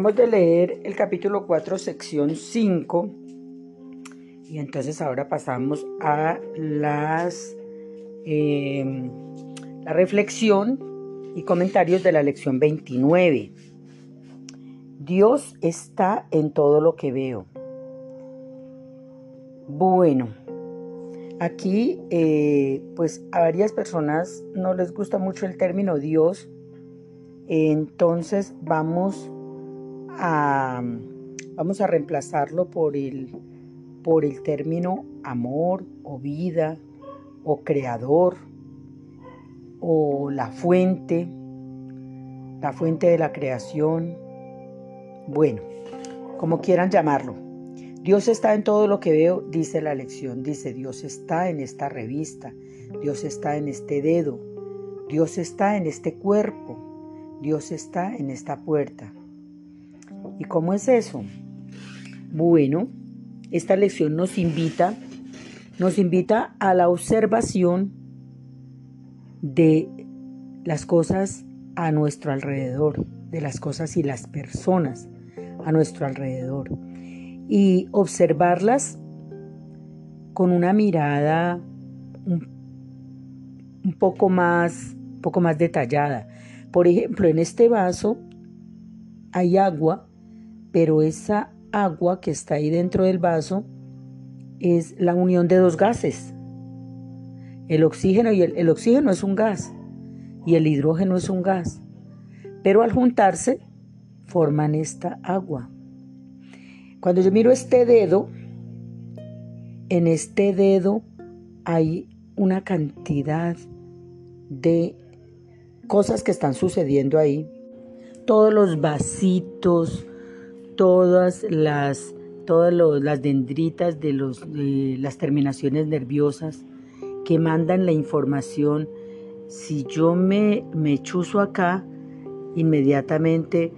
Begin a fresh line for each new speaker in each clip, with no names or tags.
De leer el capítulo 4, sección 5. Y entonces ahora pasamos a las, em, la reflexión y comentarios de la lección 29. Dios está en todo lo que veo. Bueno, aquí eh, pues a varias personas no les gusta mucho el término Dios, entonces vamos a, vamos a reemplazarlo por el, por el término amor o vida o creador o la fuente, la fuente de la creación. Bueno, como quieran llamarlo. Dios está en todo lo que veo, dice la lección. Dice, Dios está en esta revista, Dios está en este dedo, Dios está en este cuerpo, Dios está en esta puerta. ¿Y cómo es eso? Bueno, esta lección nos invita, nos invita a la observación de las cosas a nuestro alrededor, de las cosas y las personas a nuestro alrededor. Y observarlas con una mirada un, poco más, un poco más detallada. Por ejemplo, en este vaso hay agua pero esa agua que está ahí dentro del vaso es la unión de dos gases. El oxígeno y el, oxígeno es un gas y el hidrógeno es un gas, pero al juntarse forman esta agua. Cuando yo miro este dedo, en este dedo hay una cantidad de cosas que están sucediendo ahí. Todos los vasitos, todas las, todas las dendritas de, los, las terminaciones nerviosas que mandan la información. Si yo me, me chuzo acá, inmediatamente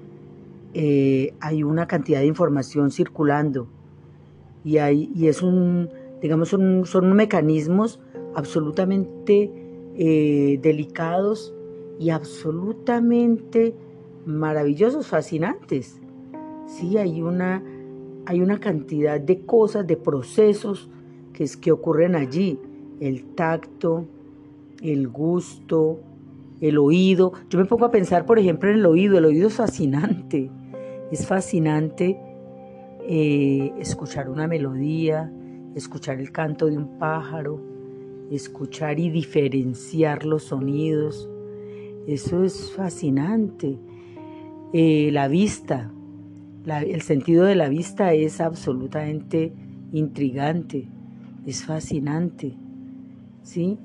eh, hay una cantidad de información circulando y, hay, y es un, digamos, son, son mecanismos absolutamente eh, delicados y absolutamente maravillosos, fascinantes. Sí, hay una, hay una cantidad de cosas, de procesos que, es, que ocurren allí. El tacto, el gusto, el oído. Yo me pongo a pensar, por ejemplo, en el oído. El oído es fascinante. Es fascinante eh, escuchar una melodía, escuchar el canto de un pájaro, escuchar y diferenciar los sonidos. Eso es fascinante. Eh, la vista, el sentido de la vista es absolutamente intrigante, es fascinante. ¿Sí?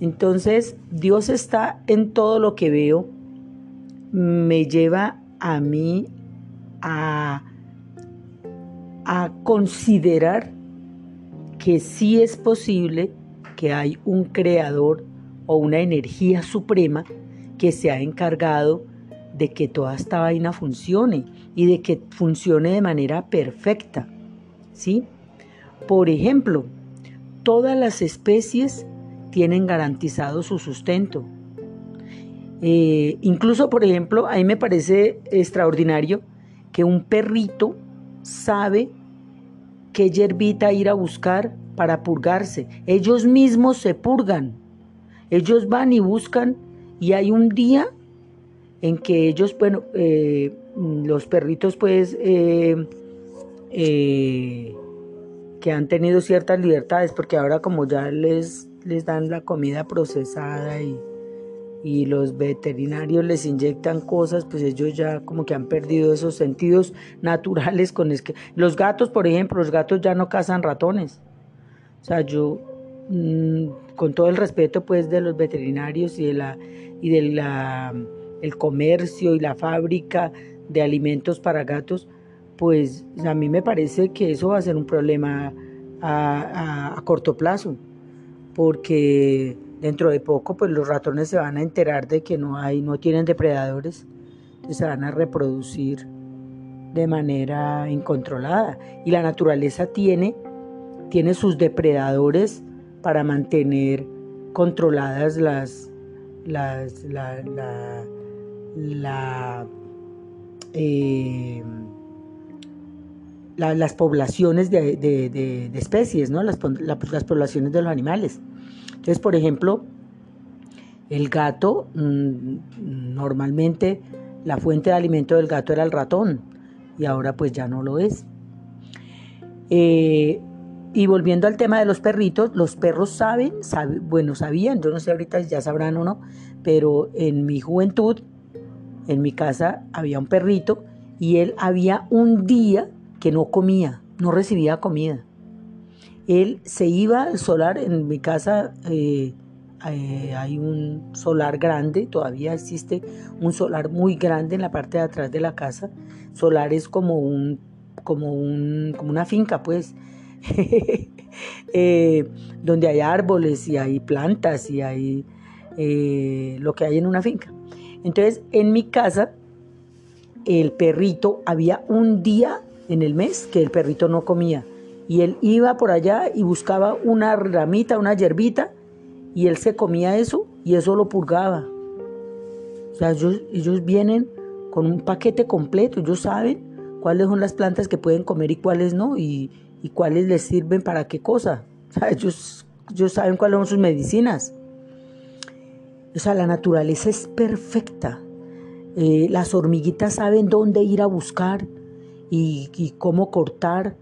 Entonces, Dios está en todo lo que veo, me lleva a mí a, a considerar que sí es posible que hay un creador o una energía suprema que se ha encargado de que toda esta vaina funcione y de que funcione de manera perfecta. ¿Sí? Por ejemplo, todas las especies tienen garantizado su sustento. Eh, incluso, por ejemplo, a mí me parece extraordinario que un perrito sabe qué yerbita ir a buscar para purgarse. Ellos mismos se purgan. Ellos van y buscan y hay un día en que ellos, bueno, eh, los perritos pues eh, eh, que han tenido ciertas libertades, porque ahora como ya les, les dan la comida procesada y, y los veterinarios les inyectan cosas, pues ellos ya como que han perdido esos sentidos naturales con es que los gatos, por ejemplo, los gatos ya no cazan ratones. O sea, yo mm, con todo el respeto pues de los veterinarios y de la y de la el comercio y la fábrica de alimentos para gatos, pues a mí me parece que eso va a ser un problema a, corto plazo, porque dentro de poco pues los ratones se van a enterar de que no hay, no tienen depredadores, entonces se van a reproducir de manera incontrolada. Y la naturaleza tiene, tiene sus depredadores para mantener controladas las, las, la, la eh, las poblaciones de, especies, ¿no? Las, poblaciones de los animales. Entonces, por ejemplo, el gato, mm, normalmente la fuente de alimento del gato era el ratón y ahora pues ya no lo es. Eh, y volviendo al tema de los perritos, los perros saben, bueno, sabían, yo no sé ahorita ya sabrán o no, pero en mi juventud, en mi casa había un perrito y él había un día que no comía, no recibía comida. Él se iba al solar, en mi casa eh, eh, hay un solar grande, todavía existe un solar muy grande en la parte de atrás de la casa. Solar es como un, como un, como una finca, pues Eh, donde hay árboles y hay plantas y hay lo que hay en una finca. Entonces, en mi casa, el perrito, había un día en el mes que el perrito no comía. Y él iba por allá y buscaba una ramita, una yerbita, y él se comía eso y eso lo purgaba. O sea, ellos, ellos vienen con un paquete completo, ellos saben cuáles son las plantas que pueden comer y cuáles no, y, y cuáles les sirven para qué cosa. ellos, saben cuáles son sus medicinas. O sea, la naturaleza es perfecta. Eh, las hormiguitas saben dónde ir a buscar y, cómo cortar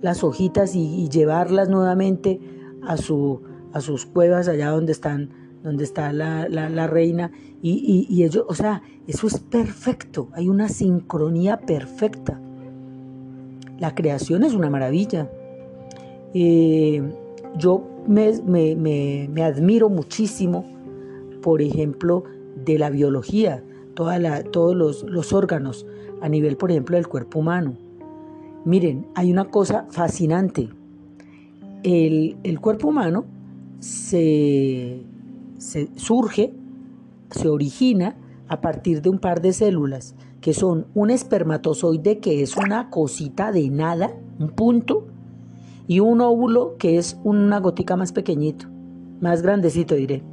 las hojitas y, llevarlas nuevamente a, su, a sus cuevas allá donde están donde está la, la reina y, y, ellos, o sea, eso es perfecto, hay una sincronía perfecta. La creación es una maravilla. Eh, yo me, admiro muchísimo, por ejemplo, de la biología, todos los, órganos a nivel, por ejemplo, del cuerpo humano. Miren, hay una cosa fascinante. El, cuerpo humano se, se surge, se origina a partir de un par de células que son un espermatozoide que es una cosita de nada, un punto, y un óvulo que es una gotica más pequeñito, más grandecito diré.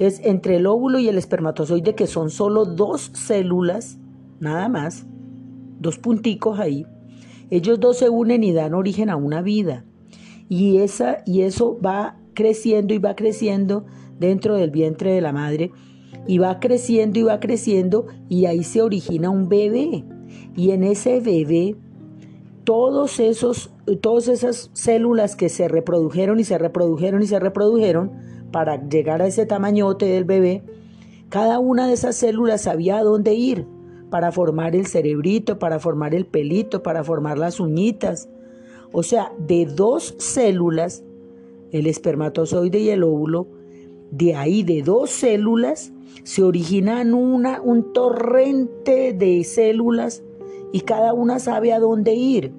Entonces, entre el óvulo y el espermatozoide, que son solo dos células, nada más, dos punticos ahí, ellos dos se unen y dan origen a una vida. Y, esa, y eso va creciendo y va creciendo dentro del vientre de la madre y va creciendo y va creciendo y ahí se origina un bebé. Y en ese bebé, todos esos, todas esas células que se reprodujeron y se reprodujeron y se reprodujeron para llegar a ese tamañote del bebé, cada una de esas células sabía a dónde ir para formar el cerebrito, para formar el pelito, para formar las uñitas. O sea, de dos células, el espermatozoide y el óvulo, de ahí de dos células se originan una, un torrente de células y cada una sabe a dónde ir.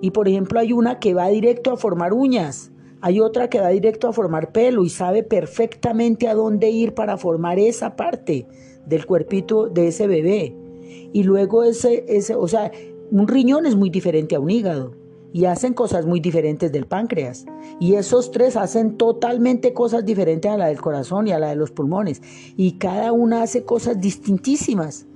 Y por ejemplo hay una que va directo a formar uñas, hay otra que va directo a formar pelo y sabe perfectamente a dónde ir para formar esa parte del cuerpito de ese bebé. Y luego ese, ese o sea, un riñón es muy diferente a un hígado y hacen cosas muy diferentes del páncreas. Y esos tres hacen totalmente cosas diferentes a la del corazón y a la de los pulmones. Y cada una hace cosas distintísimas.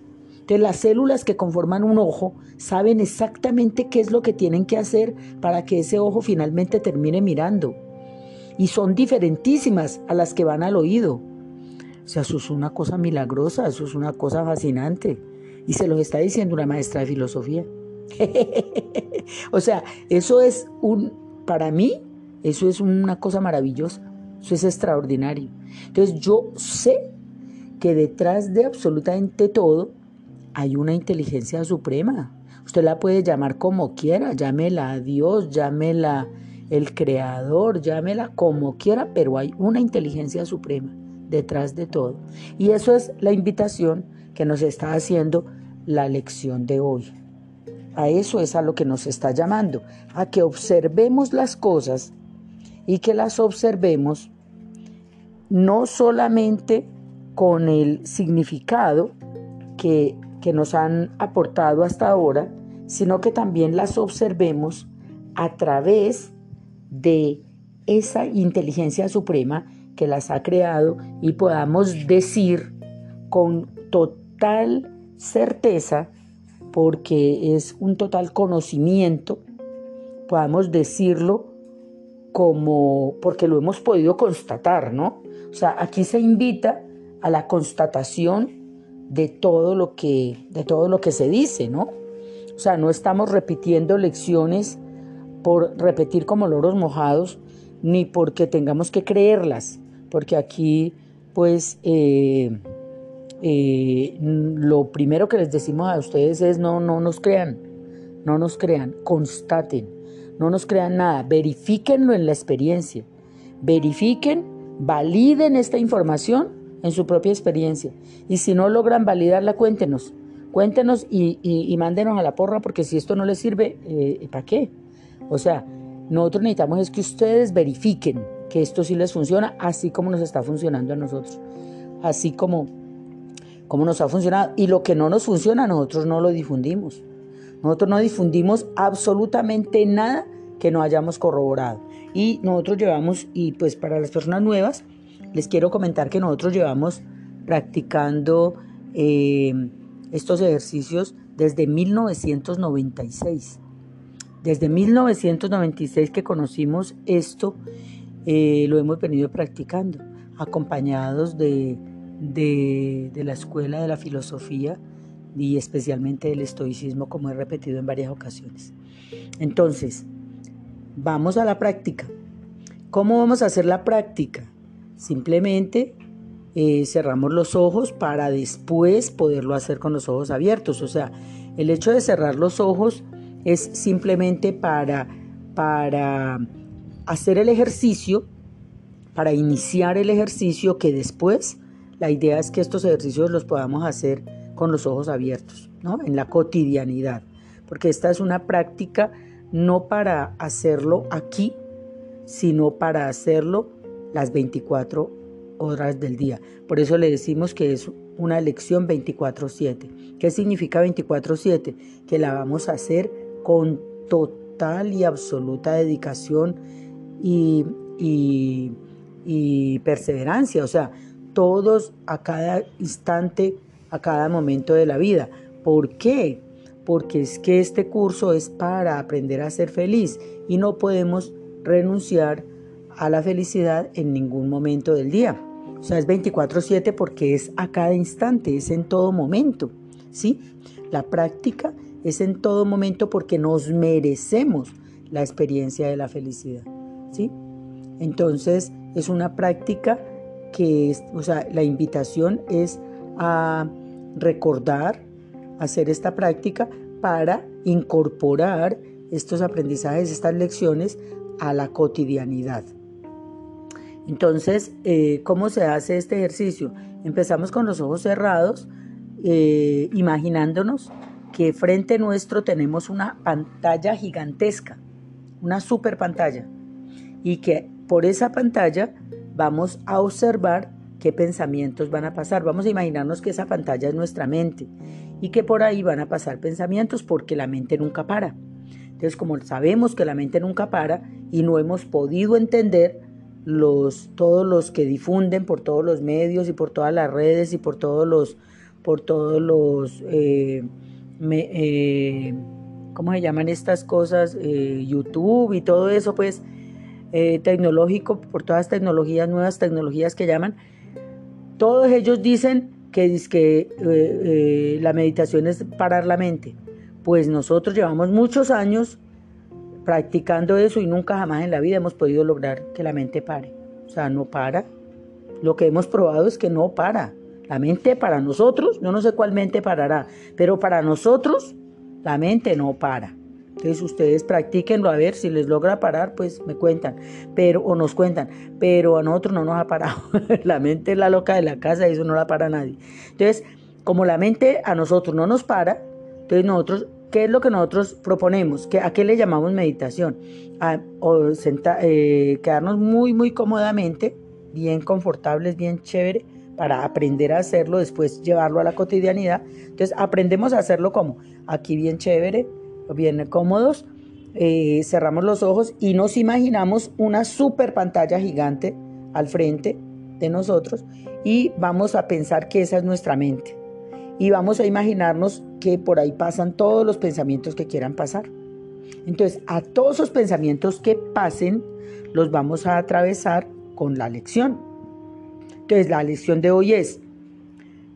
Entonces las células que conforman un ojo saben exactamente qué es lo que tienen que hacer para que ese ojo finalmente termine mirando. Y son diferentísimas a las que van al oído. O sea, eso es una cosa milagrosa, eso es una cosa fascinante. Y se los está diciendo una maestra de filosofía. o sea, eso es un, para mí, eso es una cosa maravillosa, eso es extraordinario. Entonces yo sé que detrás de absolutamente todo hay una inteligencia suprema. Usted la puede llamar como quiera, llámela a Dios, llámela el creador, llámela como quiera, pero hay una inteligencia suprema detrás de todo. Y eso es la invitación que nos está haciendo la lección de hoy. A eso es a lo que nos está llamando, a que observemos las cosas y que las observemos no solamente con el significado que, que nos han aportado hasta ahora, sino que también las observemos a través de esa inteligencia suprema que las ha creado y podamos decir con total certeza porque es un total conocimiento, podamos decirlo como porque lo hemos podido constatar, ¿no? O sea, aquí se invita a la constatación de todo lo que de todo lo que se dice, ¿no? O sea, no estamos repitiendo lecciones por repetir como loros mojados, ni porque tengamos que creerlas, porque aquí, pues, eh, eh, lo primero que les decimos a ustedes es no, no nos crean, no nos crean, constaten, no nos crean nada, verifíquenlo en la experiencia, verifiquen, validen esta información en su propia experiencia. Y si no logran validarla, cuéntenos, cuéntenos y, mándenos a la porra, porque si esto no les sirve, eh, ¿para qué? O sea, nosotros necesitamos es que ustedes verifiquen que esto sí les funciona, así como nos está funcionando a nosotros, así como, como nos ha funcionado. Y lo que no nos funciona, nosotros no lo difundimos. Nosotros no difundimos absolutamente nada que no hayamos corroborado. Y nosotros llevamos, y pues para las personas nuevas, les quiero comentar que nosotros llevamos practicando eh, estos ejercicios desde 1996. Desde 1996 que conocimos esto, eh, lo hemos venido practicando, acompañados de, de, la escuela de la filosofía y especialmente del estoicismo, como he repetido en varias ocasiones. Entonces, vamos a la práctica. ¿Cómo vamos a hacer la práctica? Simplemente eh, cerramos los ojos para después poderlo hacer con los ojos abiertos. O sea, el hecho de cerrar los ojos es simplemente para, para hacer el ejercicio, para iniciar el ejercicio que después la idea es que estos ejercicios los podamos hacer con los ojos abiertos, ¿no? En la cotidianidad, porque esta es una práctica no para hacerlo aquí, sino para hacerlo las 24 horas del día. Por eso le decimos que es una lección 24/7. ¿Qué significa 24/7? Que la vamos a hacer con total y absoluta dedicación y, y, perseverancia, o sea, todos a cada instante, a cada momento de la vida. ¿Por qué? Porque es que este curso es para aprender a ser feliz y no podemos renunciar a la felicidad en ningún momento del día. O sea, es 24/7 porque es a cada instante, es en todo momento, ¿sí? La práctica es en todo momento porque nos merecemos la experiencia de la felicidad. ¿sí? Entonces es una práctica que, o sea, la invitación es a recordar, hacer esta práctica para incorporar estos aprendizajes, estas lecciones a la cotidianidad. Entonces, eh, ¿cómo se hace este ejercicio? Empezamos con los ojos cerrados, eh, imaginándonos que frente nuestro tenemos una pantalla gigantesca, una super pantalla, y que por esa pantalla vamos a observar qué pensamientos van a pasar. Vamos a imaginarnos que esa pantalla es nuestra mente y que por ahí van a pasar pensamientos porque la mente nunca para. Entonces, como sabemos que la mente nunca para y no hemos podido entender los, todos los que difunden por todos los medios y por todas las redes y por todos los, por todos los eh, me, eh, ¿cómo se llaman estas cosas? Eh, YouTube y todo eso, pues, eh, tecnológico, por todas las tecnologías, nuevas tecnologías que llaman, todos ellos dicen que, que la meditación es parar la mente. Pues nosotros llevamos muchos años practicando eso y nunca jamás en la vida hemos podido lograr que la mente pare. O sea, no para. Lo que hemos probado es que no para. La mente para nosotros, yo no sé cuál mente parará, pero para nosotros la mente no para. Entonces ustedes practíquenlo a ver si les logra parar, pues me cuentan, pero o nos cuentan, pero a nosotros no nos ha parado. la mente es la loca de la casa y eso no la para nadie. Entonces, como la mente a nosotros no nos para, entonces nosotros, ¿qué es lo que nosotros proponemos? ¿A qué le llamamos meditación? Eh, quedarnos muy, muy cómodamente, bien confortables, bien chévere, para aprender a hacerlo, después llevarlo a la cotidianidad. Entonces aprendemos a hacerlo como aquí bien chévere, bien cómodos, eh, cerramos los ojos y nos imaginamos una super pantalla gigante al frente de nosotros y vamos a pensar que esa es nuestra mente.
Y vamos a imaginarnos que por ahí pasan todos los pensamientos que quieran pasar. Entonces, a todos esos pensamientos que pasen, los vamos a atravesar con la lección. Entonces, la lección de hoy es,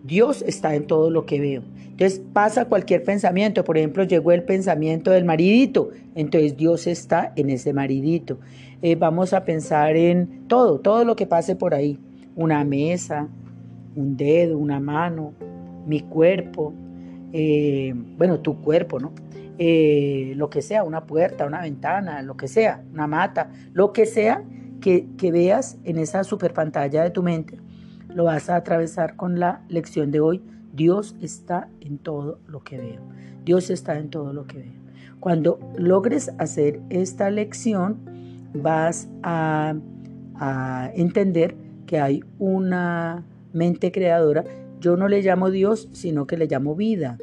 Dios está en todo lo que veo. Entonces pasa cualquier pensamiento, por ejemplo, llegó el pensamiento del maridito, entonces Dios está en ese maridito. Eh, vamos a pensar en todo, todo lo que pase por ahí, una mesa, un dedo, una mano, mi cuerpo, eh, bueno, tu cuerpo, ¿no? Eh, lo que sea, una puerta, una ventana, lo que sea, una mata, lo que sea que, que veas en esa super pantalla de tu mente, lo vas a atravesar con la lección de hoy Dios está en todo lo que veo. Dios está en todo lo que veo. Cuando logres hacer esta lección, vas a, entender que hay una mente creadora. Yo no le llamo Dios, sino que le llamo vida,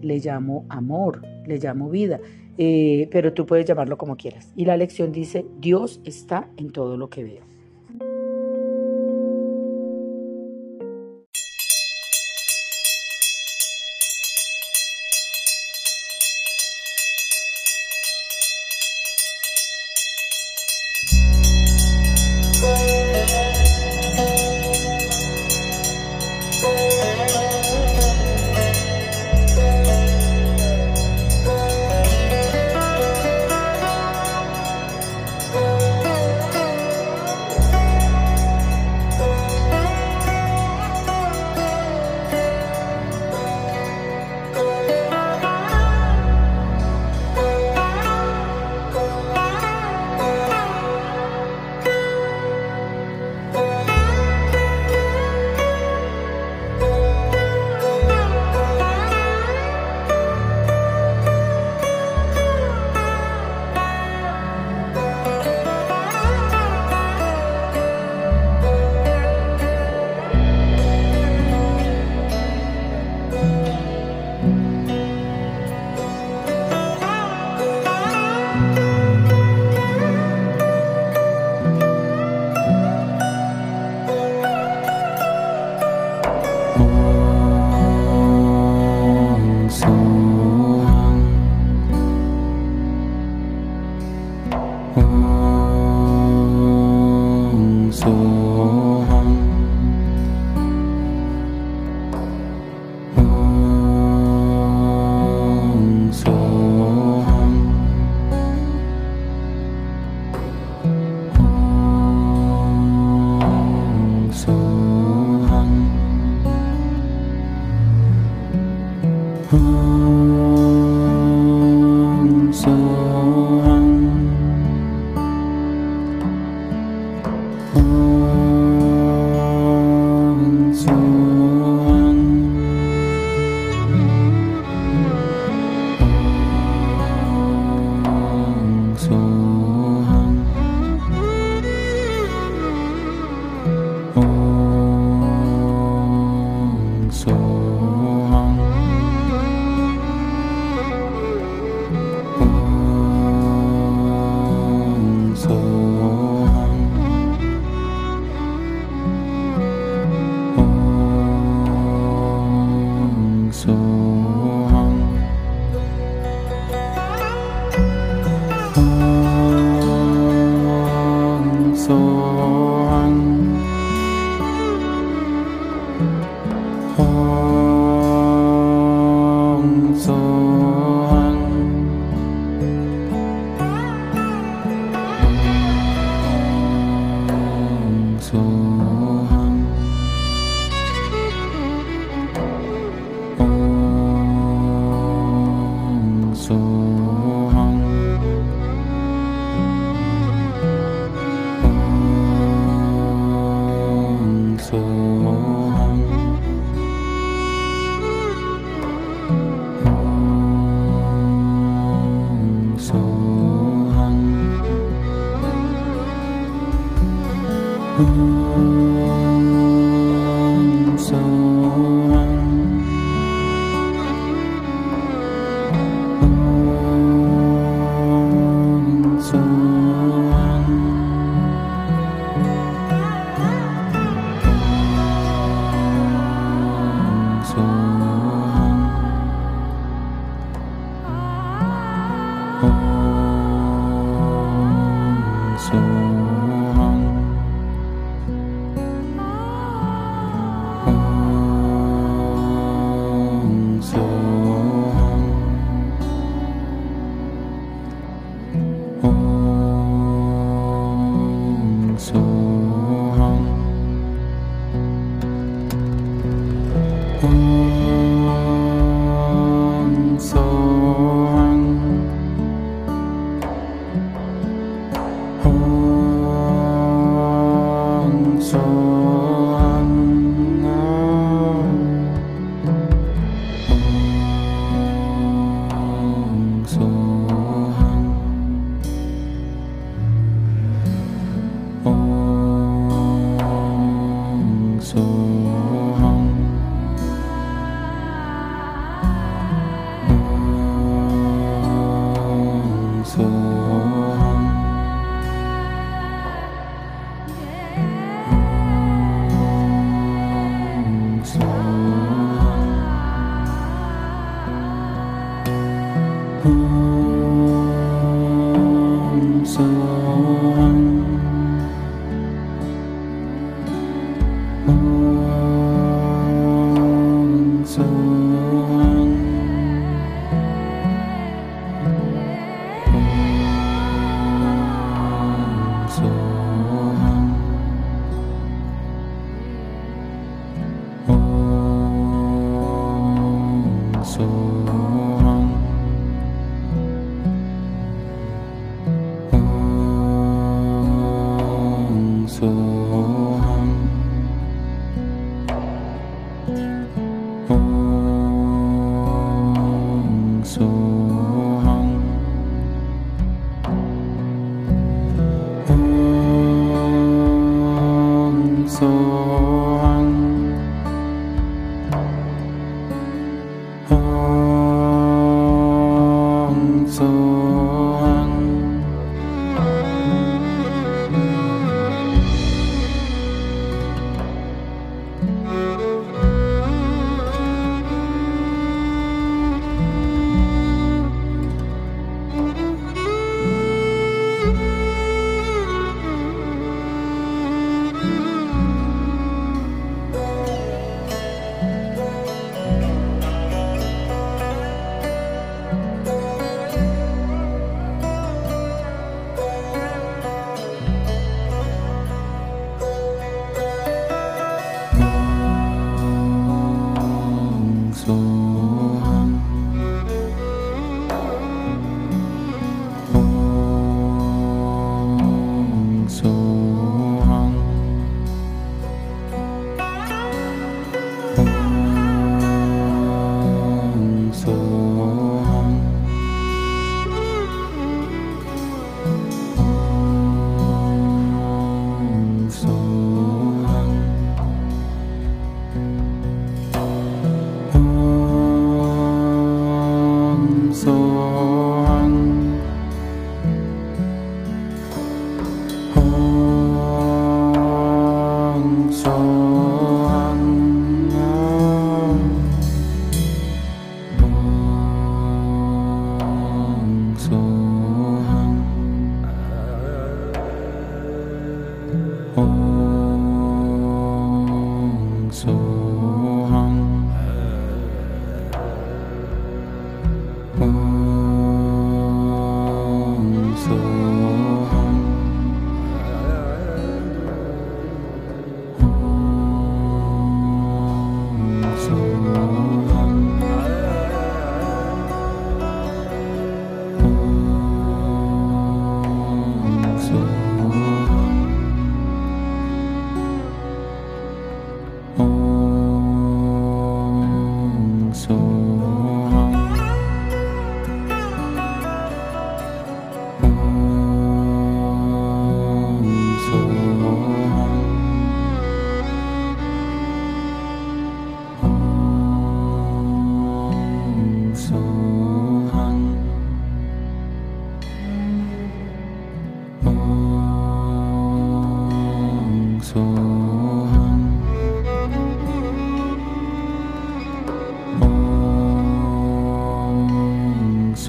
le llamo amor, le llamo vida. Eh, pero tú puedes llamarlo como quieras. Y la lección dice, Dios está en todo lo que veo.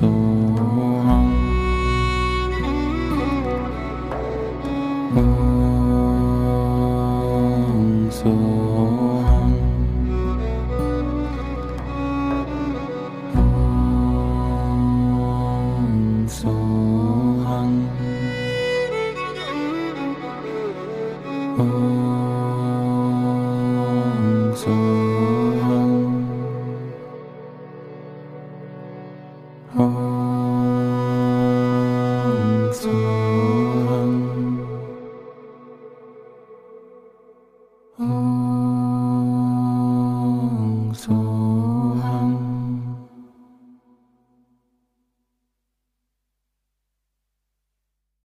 soul.